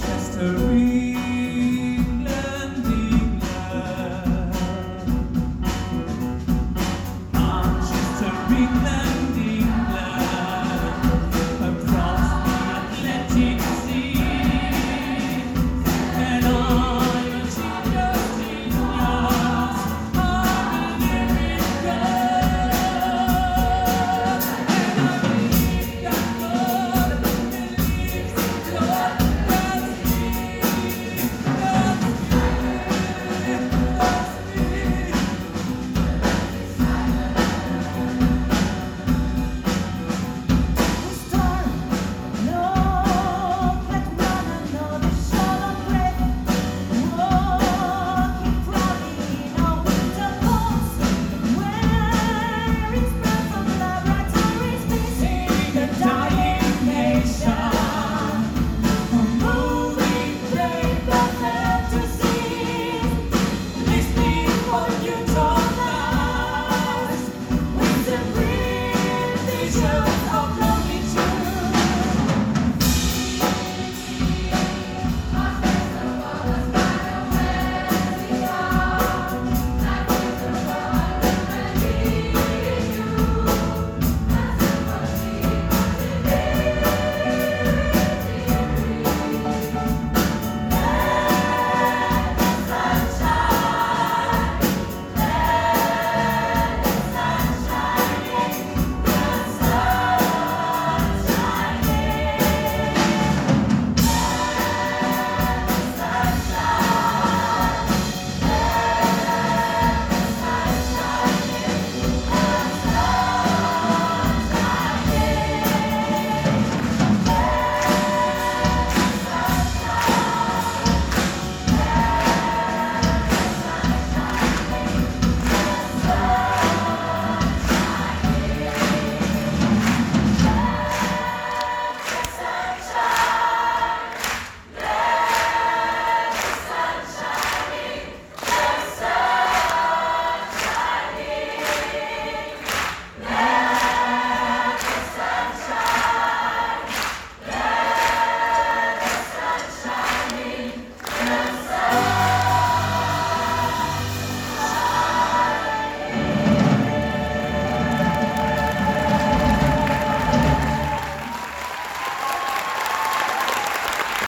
Manchester